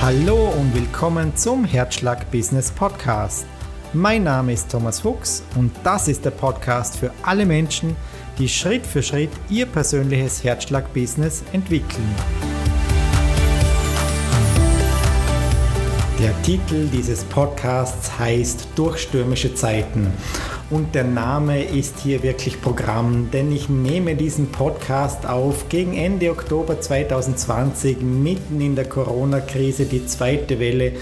Hallo und willkommen zum Herzschlag Business Podcast. Mein Name ist Thomas Fuchs und das ist der Podcast für alle Menschen, die Schritt für Schritt ihr persönliches Herzschlag Business entwickeln. Der Titel dieses Podcasts heißt Durchstürmische Zeiten und der Name ist hier wirklich Programm, denn ich nehme diesen Podcast auf gegen Ende Oktober 2020, mitten in der Corona-Krise, die zweite Welle.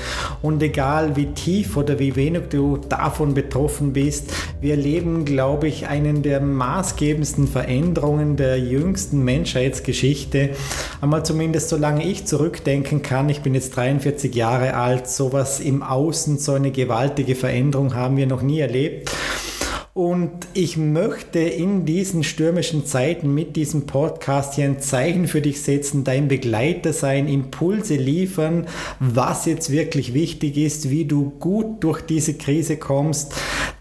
Und egal wie tief oder wie wenig du davon betroffen bist, wir erleben, glaube ich, einen der maßgebendsten Veränderungen der jüngsten Menschheitsgeschichte. Einmal zumindest solange ich zurückdenken kann, ich bin jetzt 43 Jahre alt, sowas im Außen, so eine gewaltige Veränderung haben wir noch nie erlebt. Und ich möchte in diesen stürmischen Zeiten mit diesem Podcast hier ein Zeichen für dich setzen, dein Begleiter sein, Impulse liefern, was jetzt wirklich wichtig ist, wie du gut durch diese Krise kommst,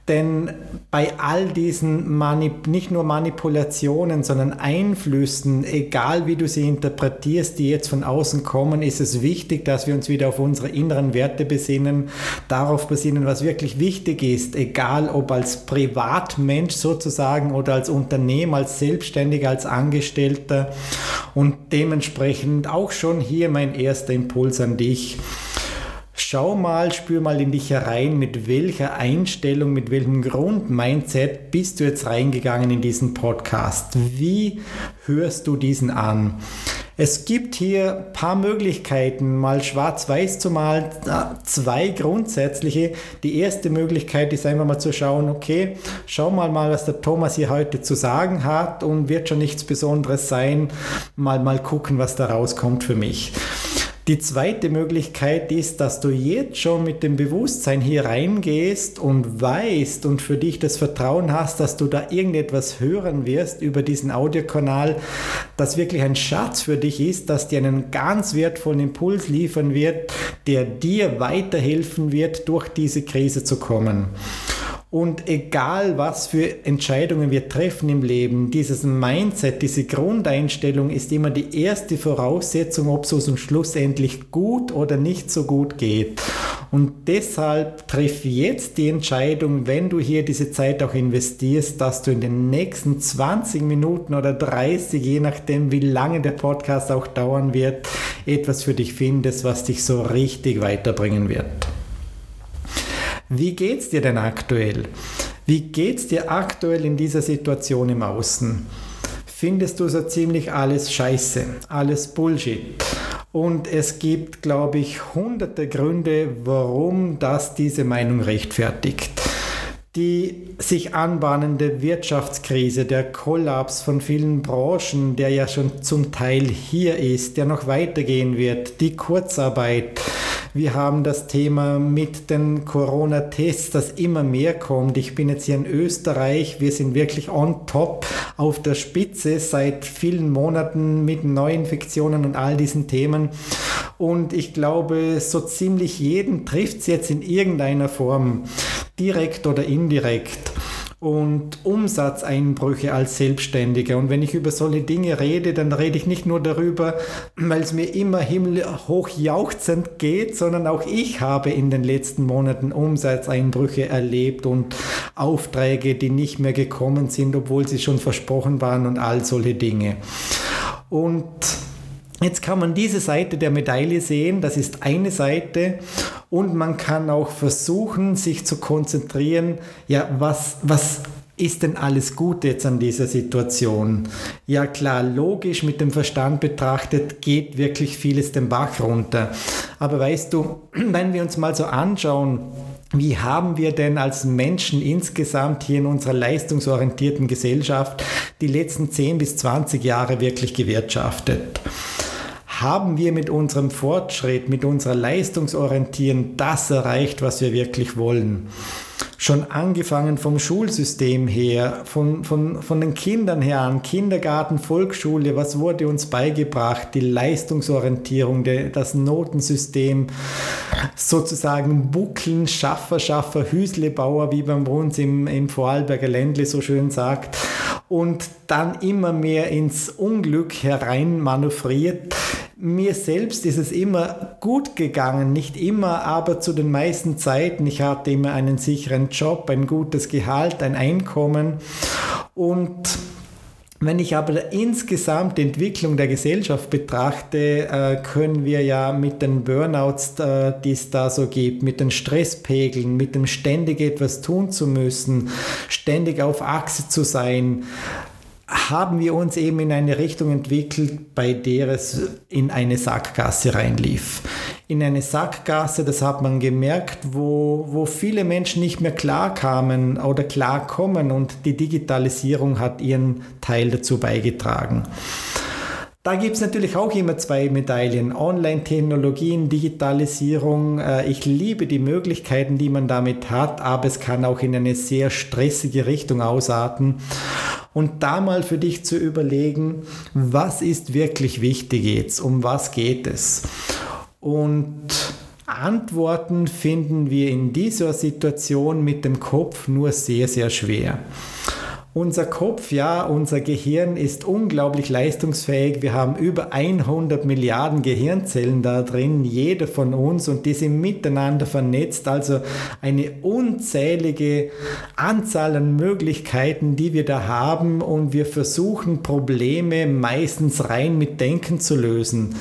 denn bei all diesen Manip nicht nur Manipulationen, sondern Einflüssen, egal wie du sie interpretierst, die jetzt von außen kommen, ist es wichtig, dass wir uns wieder auf unsere inneren Werte besinnen, darauf besinnen, was wirklich wichtig ist, egal ob als Privatmensch sozusagen oder als Unternehmer, als Selbstständiger, als Angestellter. Und dementsprechend auch schon hier mein erster Impuls an dich. Schau mal, spür mal in dich herein, mit welcher Einstellung, mit welchem Grundmindset bist du jetzt reingegangen in diesen Podcast? Wie hörst du diesen an? Es gibt hier ein paar Möglichkeiten, mal schwarz-weiß zu malen, zwei grundsätzliche. Die erste Möglichkeit ist einfach mal zu schauen, okay, schau mal mal, was der Thomas hier heute zu sagen hat und wird schon nichts Besonderes sein. Mal mal gucken, was da rauskommt für mich. Die zweite Möglichkeit ist, dass du jetzt schon mit dem Bewusstsein hier reingehst und weißt und für dich das Vertrauen hast, dass du da irgendetwas hören wirst über diesen Audiokanal, das wirklich ein Schatz für dich ist, dass dir einen ganz wertvollen Impuls liefern wird, der dir weiterhelfen wird, durch diese Krise zu kommen. Und egal, was für Entscheidungen wir treffen im Leben, dieses Mindset, diese Grundeinstellung ist immer die erste Voraussetzung, ob es uns schlussendlich gut oder nicht so gut geht. Und deshalb triff jetzt die Entscheidung, wenn du hier diese Zeit auch investierst, dass du in den nächsten 20 Minuten oder 30, je nachdem, wie lange der Podcast auch dauern wird, etwas für dich findest, was dich so richtig weiterbringen wird. Wie geht's dir denn aktuell? Wie geht's dir aktuell in dieser Situation im Außen? Findest du so ziemlich alles Scheiße, alles Bullshit? Und es gibt, glaube ich, hunderte Gründe, warum das diese Meinung rechtfertigt. Die sich anbahnende Wirtschaftskrise, der Kollaps von vielen Branchen, der ja schon zum Teil hier ist, der noch weitergehen wird, die Kurzarbeit, wir haben das Thema mit den Corona-Tests, das immer mehr kommt. Ich bin jetzt hier in Österreich. Wir sind wirklich on top auf der Spitze seit vielen Monaten mit Neuinfektionen und all diesen Themen. Und ich glaube, so ziemlich jeden trifft es jetzt in irgendeiner Form, direkt oder indirekt und Umsatzeinbrüche als Selbstständiger. Und wenn ich über solche Dinge rede, dann rede ich nicht nur darüber, weil es mir immer himmelhoch jauchzend geht, sondern auch ich habe in den letzten Monaten Umsatzeinbrüche erlebt und Aufträge, die nicht mehr gekommen sind, obwohl sie schon versprochen waren und all solche Dinge. Und Jetzt kann man diese Seite der Medaille sehen, das ist eine Seite und man kann auch versuchen, sich zu konzentrieren, ja, was, was ist denn alles gut jetzt an dieser Situation? Ja klar, logisch mit dem Verstand betrachtet geht wirklich vieles den Bach runter. Aber weißt du, wenn wir uns mal so anschauen, wie haben wir denn als Menschen insgesamt hier in unserer leistungsorientierten Gesellschaft die letzten 10 bis 20 Jahre wirklich gewirtschaftet? Haben wir mit unserem Fortschritt, mit unserer Leistungsorientierung das erreicht, was wir wirklich wollen. Schon angefangen vom Schulsystem her, von, von, von den Kindern her an, Kindergarten, Volksschule, was wurde uns beigebracht, die Leistungsorientierung, der, das Notensystem, sozusagen Buckeln, Schaffer, Schaffer, Hüslebauer, wie man bei uns im, im Vorarlberger Ländle so schön sagt, und dann immer mehr ins Unglück herein manövriert mir selbst ist es immer gut gegangen, nicht immer, aber zu den meisten Zeiten. Ich hatte immer einen sicheren Job, ein gutes Gehalt, ein Einkommen und wenn ich aber insgesamt die Entwicklung der Gesellschaft betrachte, äh, können wir ja mit den Burnouts, äh, die es da so gibt, mit den Stresspegeln, mit dem ständig etwas tun zu müssen, ständig auf Achse zu sein, haben wir uns eben in eine Richtung entwickelt, bei der es in eine Sackgasse reinlief. In eine Sackgasse, das hat man gemerkt, wo, wo viele Menschen nicht mehr klarkamen oder klarkommen und die Digitalisierung hat ihren Teil dazu beigetragen. Da gibt es natürlich auch immer zwei Medaillen. Online-Technologien, Digitalisierung. Äh, ich liebe die Möglichkeiten, die man damit hat, aber es kann auch in eine sehr stressige Richtung ausarten. Und da mal für dich zu überlegen, was ist wirklich wichtig jetzt? Um was geht es? Und Antworten finden wir in dieser Situation mit dem Kopf nur sehr, sehr schwer. Unser Kopf, ja, unser Gehirn ist unglaublich leistungsfähig. Wir haben über 100 Milliarden Gehirnzellen da drin, jeder von uns, und die sind miteinander vernetzt. Also eine unzählige Anzahl an Möglichkeiten, die wir da haben, und wir versuchen Probleme meistens rein mit Denken zu lösen.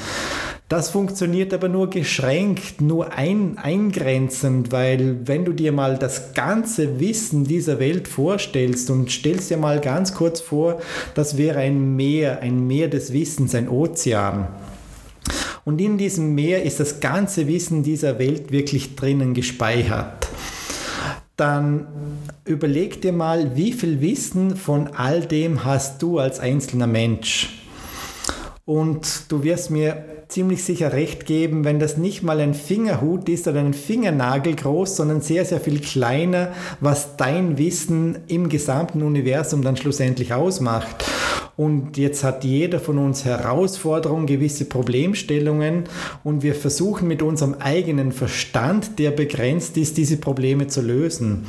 Das funktioniert aber nur geschränkt, nur ein, eingrenzend, weil wenn du dir mal das ganze Wissen dieser Welt vorstellst und stellst dir mal ganz kurz vor, das wäre ein Meer, ein Meer des Wissens, ein Ozean. Und in diesem Meer ist das ganze Wissen dieser Welt wirklich drinnen gespeichert. Dann überleg dir mal, wie viel Wissen von all dem hast du als einzelner Mensch. Und du wirst mir ziemlich sicher recht geben, wenn das nicht mal ein Fingerhut ist oder ein Fingernagel groß, sondern sehr, sehr viel kleiner, was dein Wissen im gesamten Universum dann schlussendlich ausmacht. Und jetzt hat jeder von uns Herausforderungen, gewisse Problemstellungen und wir versuchen mit unserem eigenen Verstand, der begrenzt ist, diese Probleme zu lösen.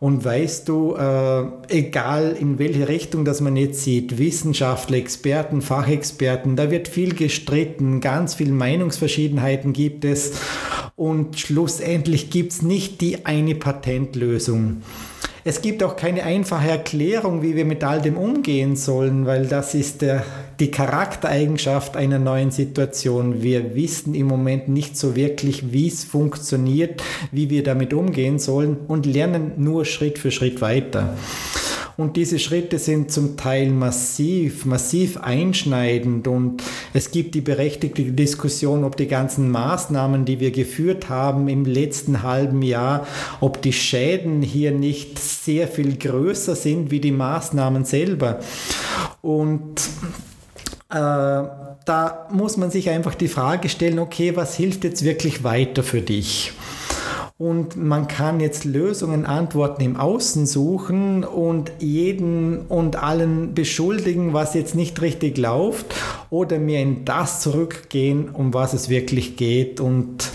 Und weißt du, äh, egal in welche Richtung das man jetzt sieht, Wissenschaftler, Experten, Fachexperten, da wird viel gestritten, ganz viele Meinungsverschiedenheiten gibt es und schlussendlich gibt es nicht die eine Patentlösung. Es gibt auch keine einfache Erklärung, wie wir mit all dem umgehen sollen, weil das ist der, die Charaktereigenschaft einer neuen Situation. Wir wissen im Moment nicht so wirklich, wie es funktioniert, wie wir damit umgehen sollen und lernen nur Schritt für Schritt weiter. Und diese Schritte sind zum Teil massiv, massiv einschneidend. Und es gibt die berechtigte Diskussion, ob die ganzen Maßnahmen, die wir geführt haben im letzten halben Jahr, ob die Schäden hier nicht sehr viel größer sind wie die Maßnahmen selber. Und äh, da muss man sich einfach die Frage stellen, okay, was hilft jetzt wirklich weiter für dich? Und man kann jetzt Lösungen, Antworten im Außen suchen und jeden und allen beschuldigen, was jetzt nicht richtig läuft, oder mir in das zurückgehen, um was es wirklich geht. Und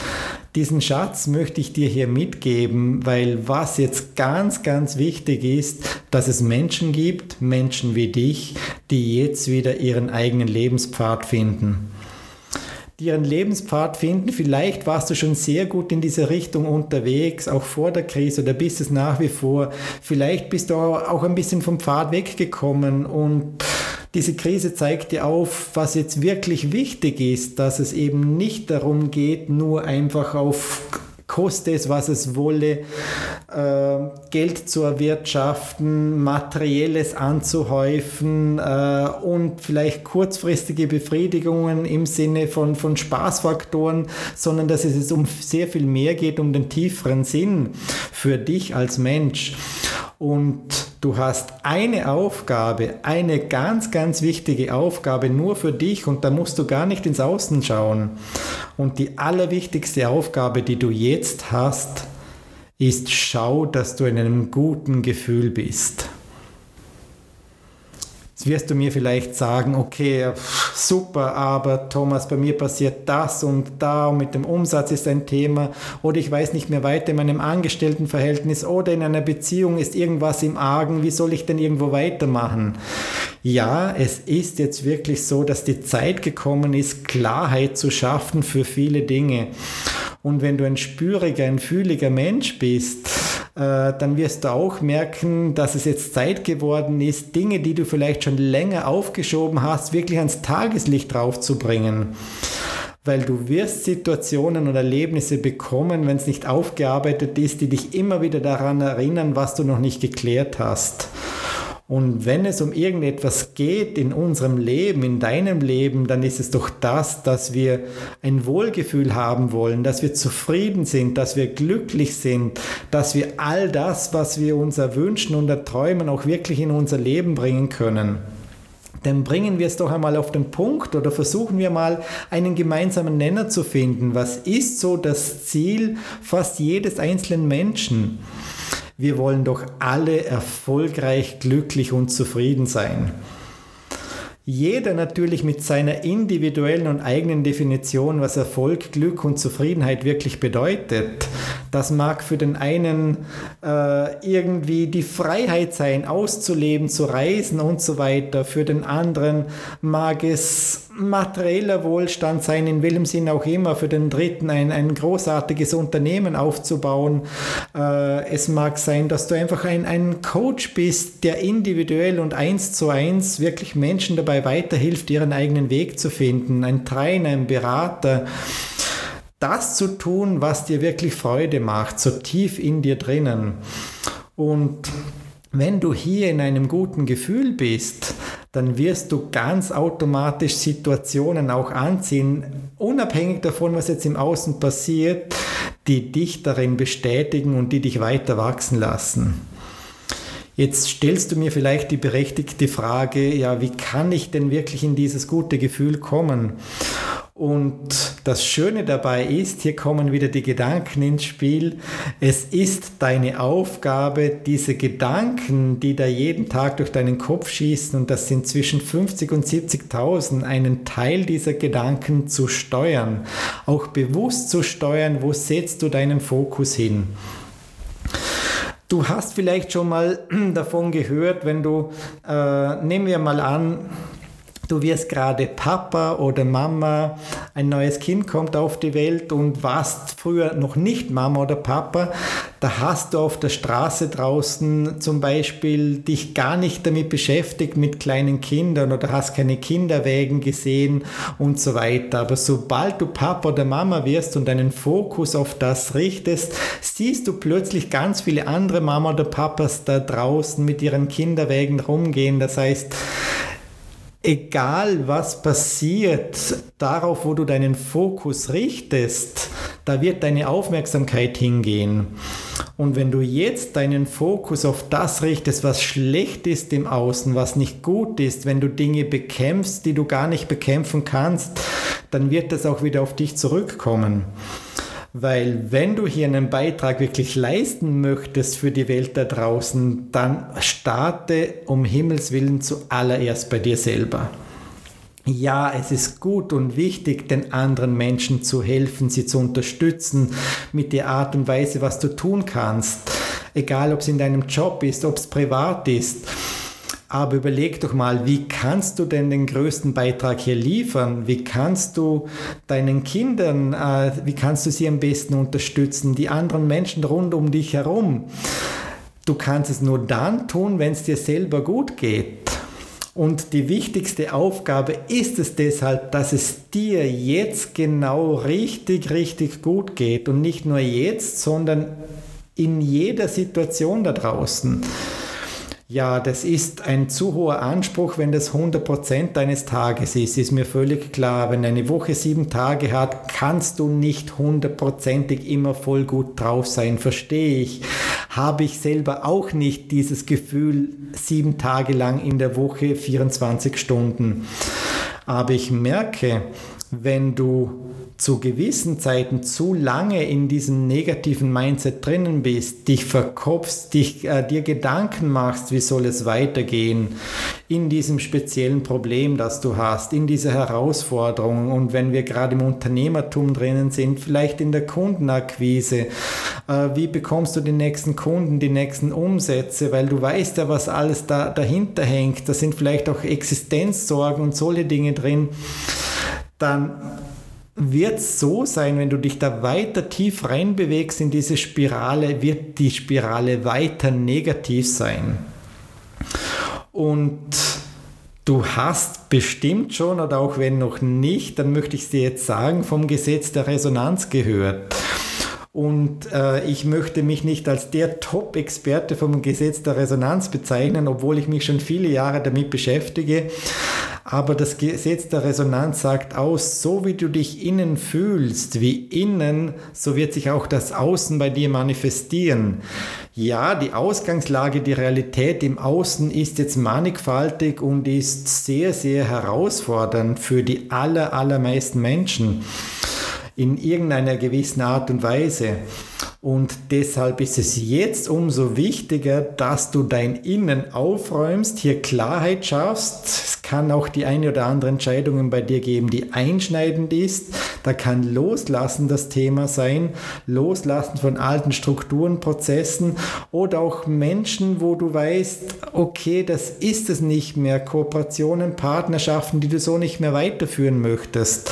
diesen Schatz möchte ich dir hier mitgeben, weil was jetzt ganz, ganz wichtig ist, dass es Menschen gibt, Menschen wie dich, die jetzt wieder ihren eigenen Lebenspfad finden ihren Lebenspfad finden. Vielleicht warst du schon sehr gut in diese Richtung unterwegs, auch vor der Krise oder bist es nach wie vor. Vielleicht bist du auch ein bisschen vom Pfad weggekommen und diese Krise zeigt dir auf, was jetzt wirklich wichtig ist, dass es eben nicht darum geht, nur einfach auf koste es, was es wolle, äh, Geld zu erwirtschaften, materielles anzuhäufen äh, und vielleicht kurzfristige Befriedigungen im Sinne von, von Spaßfaktoren, sondern dass es um sehr viel mehr geht, um den tieferen Sinn für dich als Mensch. Und du hast eine Aufgabe, eine ganz, ganz wichtige Aufgabe nur für dich und da musst du gar nicht ins Außen schauen. Und die allerwichtigste Aufgabe, die du jetzt hast, ist, schau, dass du in einem guten Gefühl bist. Jetzt wirst du mir vielleicht sagen, okay, super, aber Thomas, bei mir passiert das und da und mit dem Umsatz ist ein Thema oder ich weiß nicht mehr weiter in meinem Angestelltenverhältnis oder in einer Beziehung ist irgendwas im Argen, wie soll ich denn irgendwo weitermachen? Ja, es ist jetzt wirklich so, dass die Zeit gekommen ist, Klarheit zu schaffen für viele Dinge. Und wenn du ein spüriger, ein fühliger Mensch bist, dann wirst du auch merken, dass es jetzt Zeit geworden ist, Dinge, die du vielleicht schon länger aufgeschoben hast, wirklich ans Tageslicht draufzubringen. Weil du wirst Situationen und Erlebnisse bekommen, wenn es nicht aufgearbeitet ist, die dich immer wieder daran erinnern, was du noch nicht geklärt hast. Und wenn es um irgendetwas geht in unserem Leben, in deinem Leben, dann ist es doch das, dass wir ein Wohlgefühl haben wollen, dass wir zufrieden sind, dass wir glücklich sind, dass wir all das, was wir uns erwünschen und erträumen, auch wirklich in unser Leben bringen können. Dann bringen wir es doch einmal auf den Punkt oder versuchen wir mal einen gemeinsamen Nenner zu finden. Was ist so das Ziel fast jedes einzelnen Menschen? Wir wollen doch alle erfolgreich, glücklich und zufrieden sein. Jeder natürlich mit seiner individuellen und eigenen Definition, was Erfolg, Glück und Zufriedenheit wirklich bedeutet. Das mag für den einen äh, irgendwie die Freiheit sein, auszuleben, zu reisen und so weiter. Für den anderen mag es materieller Wohlstand sein, in welchem Sinn auch immer. Für den dritten ein, ein großartiges Unternehmen aufzubauen. Äh, es mag sein, dass du einfach ein, ein Coach bist, der individuell und eins zu eins wirklich Menschen dabei dabei weiterhilft, ihren eigenen Weg zu finden, ein Trainer, ein Berater, das zu tun, was dir wirklich Freude macht, so tief in dir drinnen. Und wenn du hier in einem guten Gefühl bist, dann wirst du ganz automatisch Situationen auch anziehen, unabhängig davon, was jetzt im Außen passiert, die dich darin bestätigen und die dich weiter wachsen lassen. Jetzt stellst du mir vielleicht die berechtigte Frage, ja, wie kann ich denn wirklich in dieses gute Gefühl kommen? Und das Schöne dabei ist, hier kommen wieder die Gedanken ins Spiel. Es ist deine Aufgabe, diese Gedanken, die da jeden Tag durch deinen Kopf schießen, und das sind zwischen 50 und 70.000, einen Teil dieser Gedanken zu steuern. Auch bewusst zu steuern, wo setzt du deinen Fokus hin. Du hast vielleicht schon mal davon gehört, wenn du, äh, nehmen wir mal an, du wirst gerade Papa oder Mama, ein neues Kind kommt auf die Welt und warst früher noch nicht Mama oder Papa, da hast du auf der Straße draußen zum Beispiel dich gar nicht damit beschäftigt mit kleinen Kindern oder hast keine Kinderwägen gesehen und so weiter. Aber sobald du Papa oder Mama wirst und deinen Fokus auf das richtest, siehst du plötzlich ganz viele andere Mama oder Papas da draußen mit ihren Kinderwägen rumgehen. Das heißt, egal was passiert, darauf, wo du deinen Fokus richtest, da wird deine Aufmerksamkeit hingehen. Und wenn du jetzt deinen Fokus auf das richtest, was schlecht ist im Außen, was nicht gut ist, wenn du Dinge bekämpfst, die du gar nicht bekämpfen kannst, dann wird das auch wieder auf dich zurückkommen. Weil wenn du hier einen Beitrag wirklich leisten möchtest für die Welt da draußen, dann starte um Himmels willen zuallererst bei dir selber. Ja, es ist gut und wichtig, den anderen Menschen zu helfen, sie zu unterstützen mit der Art und Weise, was du tun kannst. Egal, ob es in deinem Job ist, ob es privat ist. Aber überleg doch mal, wie kannst du denn den größten Beitrag hier liefern? Wie kannst du deinen Kindern, äh, wie kannst du sie am besten unterstützen? Die anderen Menschen rund um dich herum. Du kannst es nur dann tun, wenn es dir selber gut geht. Und die wichtigste Aufgabe ist es deshalb, dass es dir jetzt genau richtig, richtig gut geht. Und nicht nur jetzt, sondern in jeder Situation da draußen. Ja, das ist ein zu hoher Anspruch, wenn das 100% deines Tages ist, ist mir völlig klar. Wenn eine Woche sieben Tage hat, kannst du nicht hundertprozentig immer voll gut drauf sein, verstehe ich. Habe ich selber auch nicht dieses Gefühl sieben Tage lang in der Woche, 24 Stunden. Aber ich merke, wenn du zu gewissen Zeiten zu lange in diesem negativen Mindset drinnen bist, dich verkopfst, dich, äh, dir Gedanken machst, wie soll es weitergehen in diesem speziellen Problem, das du hast, in dieser Herausforderung. Und wenn wir gerade im Unternehmertum drinnen sind, vielleicht in der Kundenakquise, äh, wie bekommst du die nächsten Kunden, die nächsten Umsätze, weil du weißt ja, was alles da dahinter hängt, da sind vielleicht auch Existenzsorgen und solche Dinge drin. Dann wird es so sein, wenn du dich da weiter tief reinbewegst in diese Spirale, wird die Spirale weiter negativ sein. Und du hast bestimmt schon, oder auch wenn noch nicht, dann möchte ich es dir jetzt sagen, vom Gesetz der Resonanz gehört. Und äh, ich möchte mich nicht als der Top-Experte vom Gesetz der Resonanz bezeichnen, obwohl ich mich schon viele Jahre damit beschäftige. Aber das Gesetz der Resonanz sagt aus, so wie du dich innen fühlst, wie innen, so wird sich auch das Außen bei dir manifestieren. Ja, die Ausgangslage, die Realität im Außen ist jetzt mannigfaltig und ist sehr, sehr herausfordernd für die aller, allermeisten Menschen in irgendeiner gewissen Art und Weise. Und deshalb ist es jetzt umso wichtiger, dass du dein Innen aufräumst, hier Klarheit schaffst. Es kann auch die eine oder andere Entscheidung bei dir geben, die einschneidend ist. Da kann Loslassen das Thema sein. Loslassen von alten Strukturen, Prozessen oder auch Menschen, wo du weißt, okay, das ist es nicht mehr. Kooperationen, Partnerschaften, die du so nicht mehr weiterführen möchtest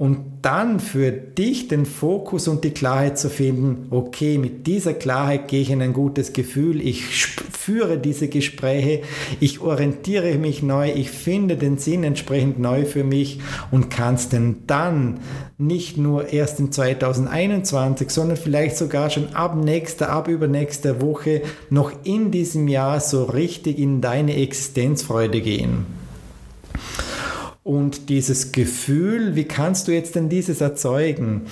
und dann für dich den Fokus und die Klarheit zu finden, okay, mit dieser Klarheit gehe ich in ein gutes Gefühl, ich führe diese Gespräche, ich orientiere mich neu, ich finde den Sinn entsprechend neu für mich und kannst denn dann nicht nur erst in 2021, sondern vielleicht sogar schon ab nächster, ab übernächster Woche noch in diesem Jahr so richtig in deine Existenzfreude gehen. Und dieses Gefühl, wie kannst du jetzt denn dieses erzeugen?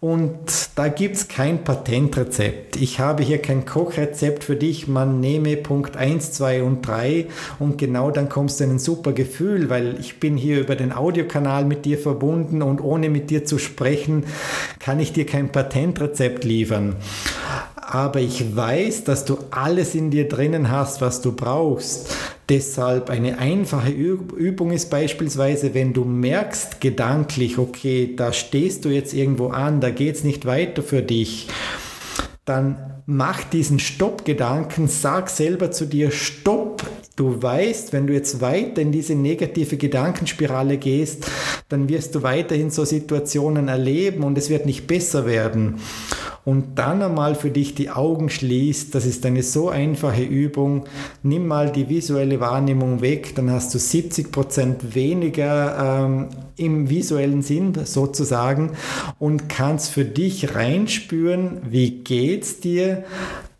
Und da gibt es kein Patentrezept. Ich habe hier kein Kochrezept für dich. Man nehme Punkt 1, 2 und 3 und genau dann kommst du in ein super Gefühl, weil ich bin hier über den Audiokanal mit dir verbunden und ohne mit dir zu sprechen, kann ich dir kein Patentrezept liefern aber ich weiß, dass du alles in dir drinnen hast, was du brauchst. Deshalb eine einfache Übung ist beispielsweise, wenn du merkst gedanklich, okay, da stehst du jetzt irgendwo an, da geht es nicht weiter für dich, dann mach diesen Stopp-Gedanken, sag selber zu dir, Stopp, Du weißt, wenn du jetzt weiter in diese negative Gedankenspirale gehst, dann wirst du weiterhin so Situationen erleben und es wird nicht besser werden. Und dann einmal für dich die Augen schließt, das ist eine so einfache Übung. Nimm mal die visuelle Wahrnehmung weg, dann hast du 70 Prozent weniger ähm, im visuellen Sinn sozusagen und kannst für dich reinspüren, wie geht's dir?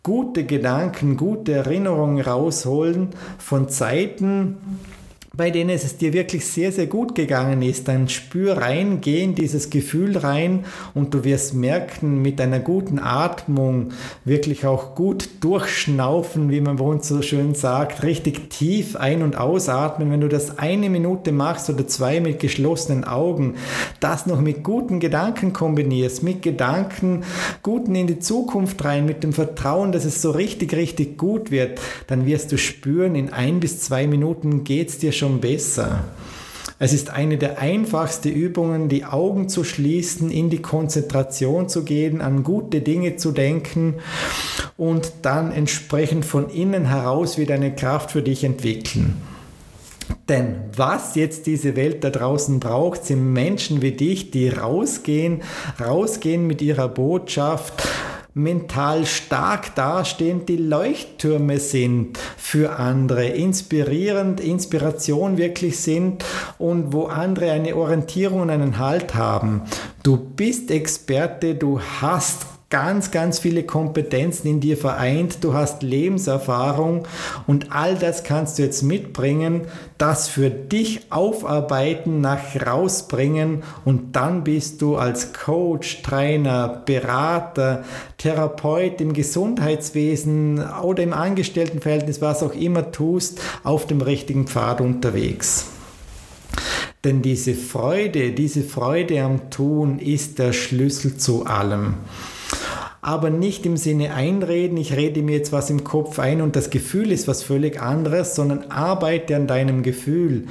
gute Gedanken, gute Erinnerungen rausholen von Zeiten, bei denen es dir wirklich sehr, sehr gut gegangen ist, dann spür rein, geh in dieses Gefühl rein und du wirst merken, mit einer guten Atmung wirklich auch gut durchschnaufen, wie man bei uns so schön sagt, richtig tief ein- und ausatmen. Wenn du das eine Minute machst oder zwei mit geschlossenen Augen, das noch mit guten Gedanken kombinierst, mit Gedanken guten in die Zukunft rein, mit dem Vertrauen, dass es so richtig, richtig gut wird, dann wirst du spüren, in ein bis zwei Minuten geht es dir schon schon besser. Es ist eine der einfachsten Übungen, die Augen zu schließen, in die Konzentration zu gehen, an gute Dinge zu denken und dann entsprechend von innen heraus wieder eine Kraft für dich entwickeln. Denn was jetzt diese Welt da draußen braucht, sind Menschen wie dich, die rausgehen, rausgehen mit ihrer Botschaft, mental stark dastehen, die Leuchttürme sind für andere, inspirierend, Inspiration wirklich sind und wo andere eine Orientierung und einen Halt haben. Du bist Experte, du hast ganz, ganz viele Kompetenzen in dir vereint, du hast Lebenserfahrung und all das kannst du jetzt mitbringen, das für dich aufarbeiten, nach rausbringen. Und dann bist du als Coach, Trainer, Berater, Therapeut im Gesundheitswesen oder im Angestelltenverhältnis, was auch immer tust, auf dem richtigen Pfad unterwegs. Denn diese Freude, diese Freude am Tun ist der Schlüssel zu allem aber nicht im Sinne einreden, ich rede mir jetzt was im Kopf ein und das Gefühl ist was völlig anderes, sondern arbeite an deinem Gefühl.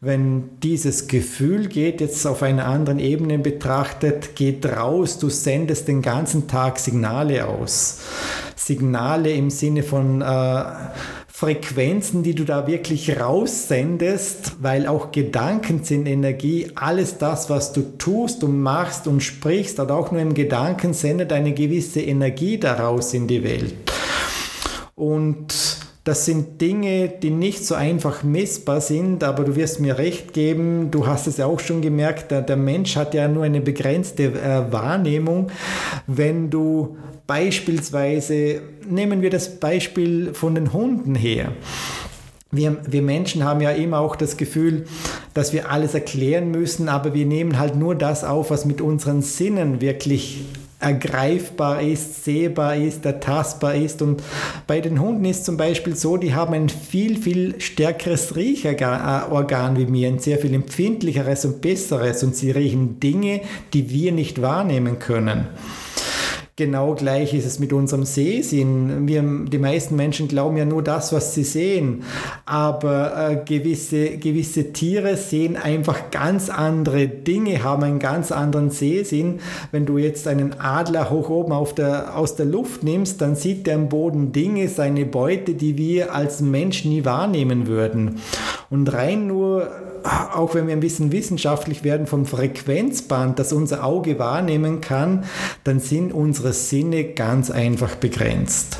Wenn dieses Gefühl geht, jetzt auf einer anderen Ebene betrachtet, geht raus, du sendest den ganzen Tag Signale aus. Signale im Sinne von äh, Frequenzen, die du da wirklich raussendest, weil auch Gedanken sind Energie. Alles das, was du tust und machst und sprichst, oder auch nur im Gedanken, sendet eine gewisse Energie daraus in die Welt. Und das sind Dinge, die nicht so einfach messbar sind, aber du wirst mir recht geben, du hast es ja auch schon gemerkt, der, Mensch hat ja nur eine begrenzte äh, Wahrnehmung. Wenn du beispielsweise, nehmen wir das Beispiel von den Hunden her. Wir, wir, Menschen haben ja immer auch das Gefühl, dass wir alles erklären müssen, aber wir nehmen halt nur das auf, was mit unseren Sinnen wirklich ergreifbar ist, sehbar ist, ertastbar ist. Und bei den Hunden ist zum Beispiel so, die haben ein viel, viel stärkeres Riechorgan wie mir, ein sehr viel empfindlicheres und besseres. Und sie riechen Dinge, die wir nicht wahrnehmen können. Genau gleich ist es mit unserem Sehsinn. Wir, die meisten Menschen glauben ja nur das, was sie sehen. Aber äh, gewisse, gewisse Tiere sehen einfach ganz andere Dinge, haben einen ganz anderen Sehsinn. Wenn du jetzt einen Adler hoch oben auf der, aus der Luft nimmst, dann sieht der am Boden Dinge, seine Beute, die wir als Mensch nie wahrnehmen würden. Und rein nur auch wenn wir ein bisschen wissenschaftlich werden vom Frequenzband, das unser Auge wahrnehmen kann, dann sind unsere Sinne ganz einfach begrenzt.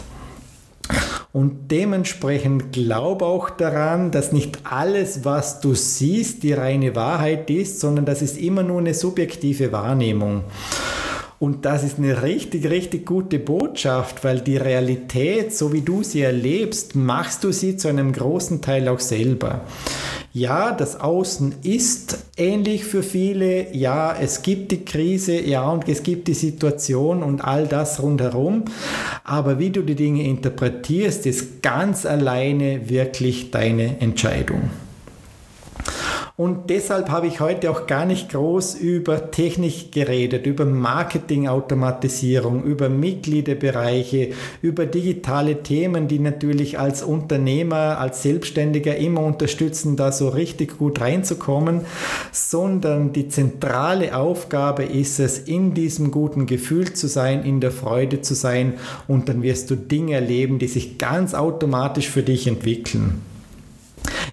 Und dementsprechend glaube auch daran, dass nicht alles, was du siehst, die reine Wahrheit ist, sondern das ist immer nur eine subjektive Wahrnehmung. Und das ist eine richtig, richtig gute Botschaft, weil die Realität, so wie du sie erlebst, machst du sie zu einem großen Teil auch selber. Ja, das Außen ist ähnlich für viele. Ja, es gibt die Krise, ja, und es gibt die Situation und all das rundherum. Aber wie du die Dinge interpretierst, ist ganz alleine wirklich deine Entscheidung. Und deshalb habe ich heute auch gar nicht groß über Technik geredet, über Marketingautomatisierung, über Mitgliederbereiche, über digitale Themen, die natürlich als Unternehmer, als Selbstständiger immer unterstützen, da so richtig gut reinzukommen, sondern die zentrale Aufgabe ist es, in diesem guten Gefühl zu sein, in der Freude zu sein und dann wirst du Dinge erleben, die sich ganz automatisch für dich entwickeln.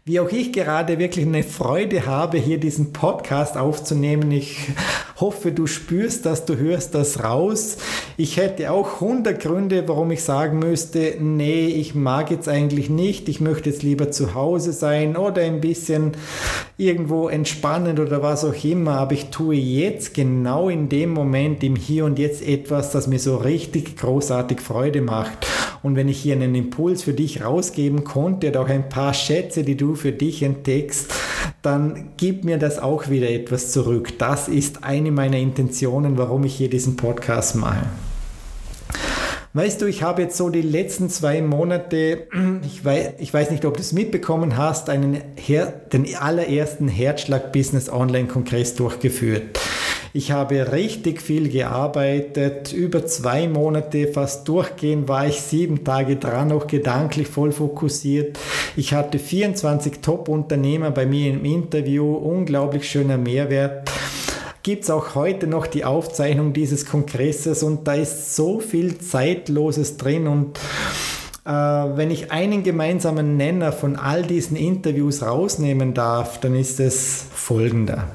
Wie auch ich gerade wirklich eine Freude habe, hier diesen Podcast aufzunehmen. Ich hoffe, du spürst das, du hörst das raus. Ich hätte auch 100 Gründe, warum ich sagen müsste, nee, ich mag jetzt eigentlich nicht, ich möchte jetzt lieber zu Hause sein oder ein bisschen irgendwo entspannen oder was auch immer, aber ich tue jetzt genau in dem Moment, im Hier und Jetzt etwas, das mir so richtig großartig Freude macht. Und wenn ich hier einen Impuls für dich rausgeben konnte oder auch ein paar Schätze, die du für dich entdeckst, dann gib mir das auch wieder etwas zurück. Das ist eine meiner Intentionen, warum ich hier diesen Podcast mache. Weißt du, ich habe jetzt so die letzten zwei Monate, ich weiß, ich weiß nicht, ob du es mitbekommen hast, einen den allerersten Herzschlag Business Online Kongress durchgeführt. Ich habe richtig viel gearbeitet, über zwei Monate fast durchgehend war ich sieben Tage dran, auch gedanklich voll fokussiert. Ich hatte 24 Top-Unternehmer bei mir im Interview, unglaublich schöner Mehrwert gibt es auch heute noch die Aufzeichnung dieses Kongresses und da ist so viel Zeitloses drin und äh, wenn ich einen gemeinsamen Nenner von all diesen Interviews rausnehmen darf, dann ist es folgender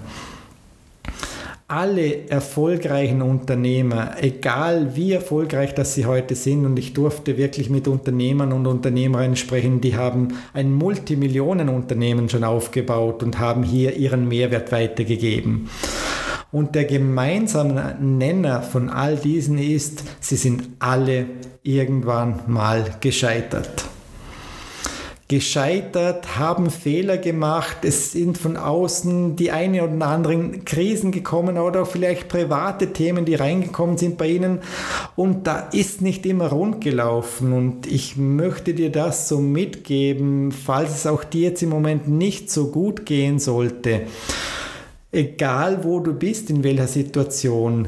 alle erfolgreichen Unternehmer, egal wie erfolgreich das sie heute sind, und ich durfte wirklich mit Unternehmern und Unternehmerinnen sprechen, die haben ein Multimillionenunternehmen schon aufgebaut und haben hier ihren Mehrwert weitergegeben. Und der gemeinsame Nenner von all diesen ist, sie sind alle irgendwann mal gescheitert gescheitert, haben Fehler gemacht, es sind von außen die eine oder anderen Krisen gekommen oder auch vielleicht private Themen, die reingekommen sind bei ihnen. Und da ist nicht immer rund gelaufen. Und ich möchte dir das so mitgeben, falls es auch dir jetzt im Moment nicht so gut gehen sollte. Egal wo du bist, in welcher Situation,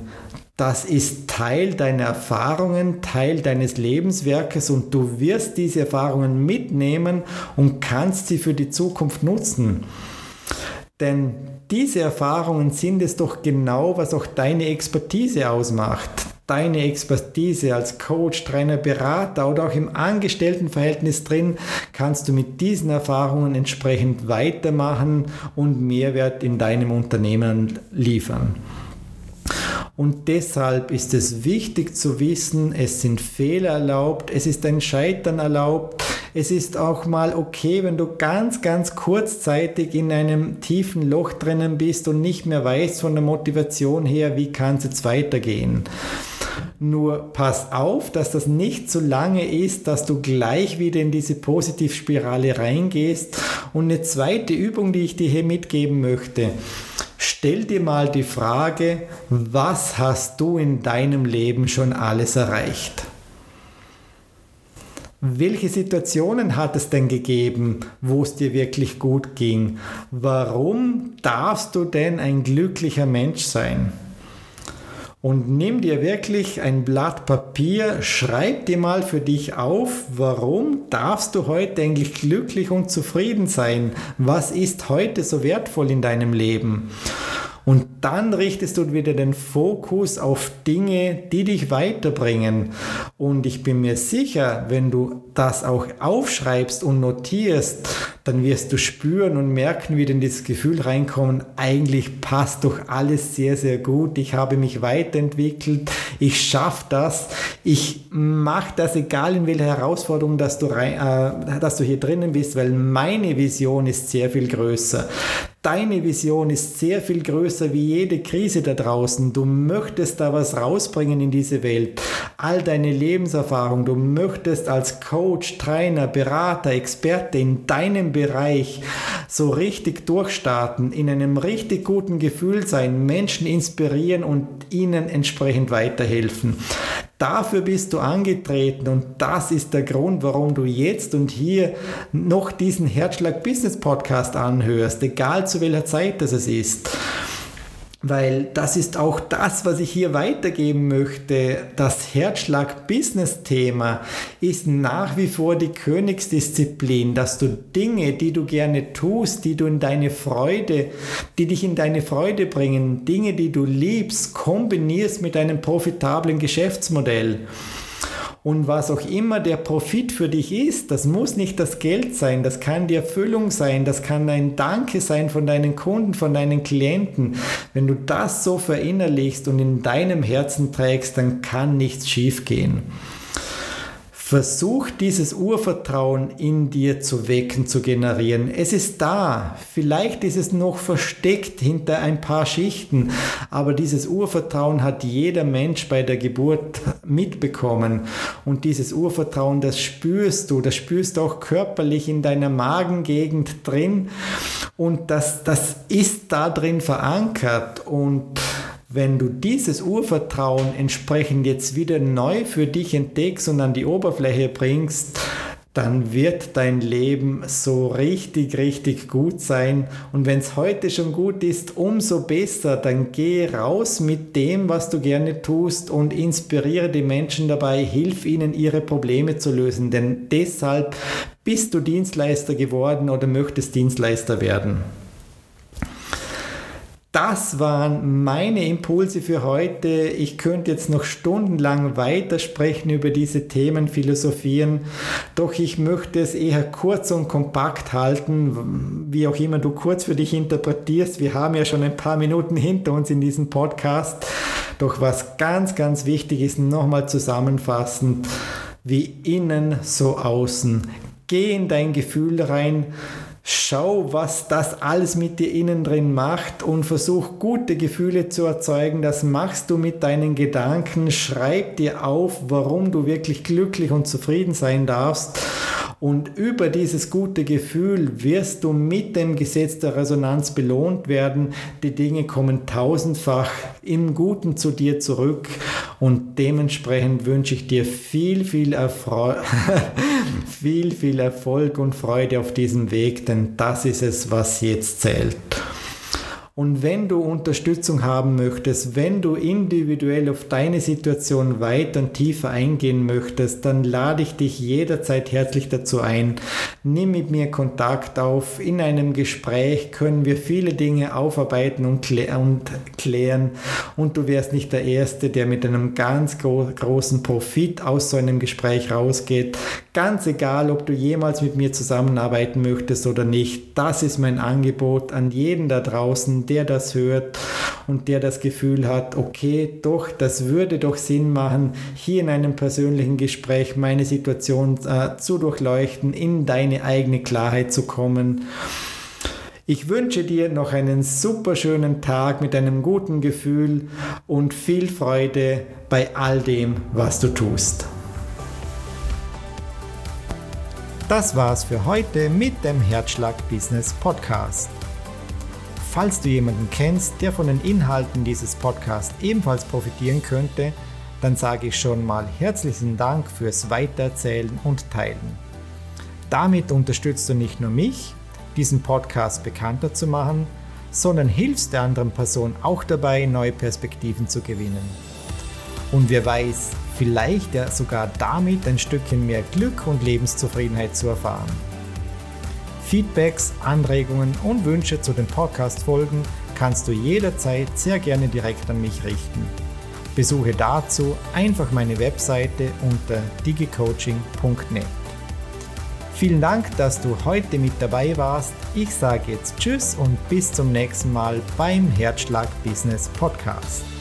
das ist Teil deiner Erfahrungen, Teil deines Lebenswerkes und du wirst diese Erfahrungen mitnehmen und kannst sie für die Zukunft nutzen. Denn diese Erfahrungen sind es doch genau, was auch deine Expertise ausmacht. Deine Expertise als Coach, Trainer, Berater oder auch im Angestelltenverhältnis drin, kannst du mit diesen Erfahrungen entsprechend weitermachen und Mehrwert in deinem Unternehmen liefern. Und deshalb ist es wichtig zu wissen, es sind Fehler erlaubt, es ist ein Scheitern erlaubt, es ist auch mal okay, wenn du ganz, ganz kurzzeitig in einem tiefen Loch drinnen bist und nicht mehr weißt von der Motivation her, wie kann es jetzt weitergehen. Nur pass auf, dass das nicht so lange ist, dass du gleich wieder in diese Positivspirale reingehst. Und eine zweite Übung, die ich dir hier mitgeben möchte. Stell dir mal die Frage, was hast du in deinem Leben schon alles erreicht? Welche Situationen hat es denn gegeben, wo es dir wirklich gut ging? Warum darfst du denn ein glücklicher Mensch sein? Und nimm dir wirklich ein Blatt Papier, schreib dir mal für dich auf, warum darfst du heute eigentlich glücklich und zufrieden sein? Was ist heute so wertvoll in deinem Leben? Und dann richtest du wieder den Fokus auf Dinge, die dich weiterbringen. Und ich bin mir sicher, wenn du das auch aufschreibst und notierst, dann wirst du spüren und merken, wie denn dieses Gefühl reinkommen, eigentlich passt doch alles sehr, sehr gut. Ich habe mich weiterentwickelt, ich schaffe das, ich mache das, egal in welcher Herausforderung dass du, rein, äh, dass du hier drinnen bist, weil meine Vision ist sehr viel größer. Deine Vision ist sehr viel größer wie jede Krise da draußen. Du möchtest da was rausbringen in diese Welt. All deine Lebenserfahrung. Du möchtest als Coach, Trainer, Berater, Experte in deinem Bereich so richtig durchstarten, in einem richtig guten Gefühl sein, Menschen inspirieren und ihnen entsprechend weiterhelfen. Dafür bist du angetreten und das ist der Grund, warum du jetzt und hier noch diesen Herzschlag Business Podcast anhörst, egal zu welcher Zeit das es ist weil das ist auch das, was ich hier weitergeben möchte. Das Herzschlag-Business-Thema ist nach wie vor die Königsdisziplin, dass du Dinge, die du gerne tust, die du in deine Freude, die dich in deine Freude bringen, Dinge, die du liebst, kombinierst mit einem profitablen Geschäftsmodell. Und was auch immer der Profit für dich ist, das muss nicht das Geld sein, das kann die Erfüllung sein, das kann ein Danke sein von deinen Kunden, von deinen Klienten. Wenn du das so verinnerlichst und in deinem Herzen trägst, dann kann nichts schiefgehen. Versuch dieses Urvertrauen in dir zu wecken, zu generieren. Es ist da. Vielleicht ist es noch versteckt hinter ein paar Schichten, aber dieses Urvertrauen hat jeder Mensch bei der Geburt mitbekommen. Und dieses Urvertrauen, das spürst du, das spürst du auch körperlich in deiner Magengegend drin. Und das, das ist da drin verankert. Und wenn du dieses Urvertrauen entsprechend jetzt wieder neu für dich entdeckst und an die Oberfläche bringst, dann wird dein Leben so richtig, richtig gut sein. Und wenn es heute schon gut ist, umso besser. Dann geh raus mit dem, was du gerne tust und inspiriere die Menschen dabei, hilf ihnen, ihre Probleme zu lösen. Denn deshalb bist du Dienstleister geworden oder möchtest Dienstleister werden. Das waren meine Impulse für heute. Ich könnte jetzt noch stundenlang weitersprechen über diese Themen, philosophieren, doch ich möchte es eher kurz und kompakt halten, wie auch immer du kurz für dich interpretierst. Wir haben ja schon ein paar Minuten hinter uns in diesem Podcast. Doch was ganz, ganz wichtig ist, nochmal zusammenfassend, wie innen so außen. Geh in dein Gefühl rein Schau, was das alles mit dir innen drin macht und versuch gute Gefühle zu erzeugen. Das machst du mit deinen Gedanken. Schreib dir auf, warum du wirklich glücklich und zufrieden sein darfst. Und über dieses gute Gefühl wirst du mit dem Gesetz der Resonanz belohnt werden. Die Dinge kommen tausendfach im Guten zu dir zurück. Und dementsprechend wünsche ich dir viel, viel Erfolg, viel, viel Erfolg und Freude auf diesem Weg, denn das ist es, was jetzt zählt. Und wenn du Unterstützung haben möchtest, wenn du individuell auf deine Situation weiter und tiefer eingehen möchtest, dann lade ich dich jederzeit herzlich dazu ein. Nimm mit mir Kontakt auf. In einem Gespräch können wir viele Dinge aufarbeiten und, klä und klären. Und du wärst nicht der Erste, der mit einem ganz gro großen Profit aus so einem Gespräch rausgeht. Ganz egal, ob du jemals mit mir zusammenarbeiten möchtest oder nicht. Das ist mein Angebot an jeden da draußen der das hört und der das Gefühl hat, okay, doch, das würde doch Sinn machen, hier in einem persönlichen Gespräch meine Situation äh, zu durchleuchten, in deine eigene Klarheit zu kommen. Ich wünsche dir noch einen super schönen Tag mit einem guten Gefühl und viel Freude bei all dem, was du tust. Das war's für heute mit dem Herzschlag Business Podcast. Falls du jemanden kennst, der von den Inhalten dieses Podcasts ebenfalls profitieren könnte, dann sage ich schon mal herzlichen Dank fürs Weitererzählen und Teilen. Damit unterstützt du nicht nur mich, diesen Podcast bekannter zu machen, sondern hilfst der anderen Person auch dabei, neue Perspektiven zu gewinnen. Und wer weiß, vielleicht ja sogar damit ein Stückchen mehr Glück und Lebenszufriedenheit zu erfahren. Feedbacks, Anregungen und Wünsche zu den Podcast-Folgen kannst du jederzeit sehr gerne direkt an mich richten. Besuche dazu einfach meine Webseite unter digicoaching.net. Vielen Dank, dass du heute mit dabei warst. Ich sage jetzt Tschüss und bis zum nächsten Mal beim Herzschlag Business Podcast.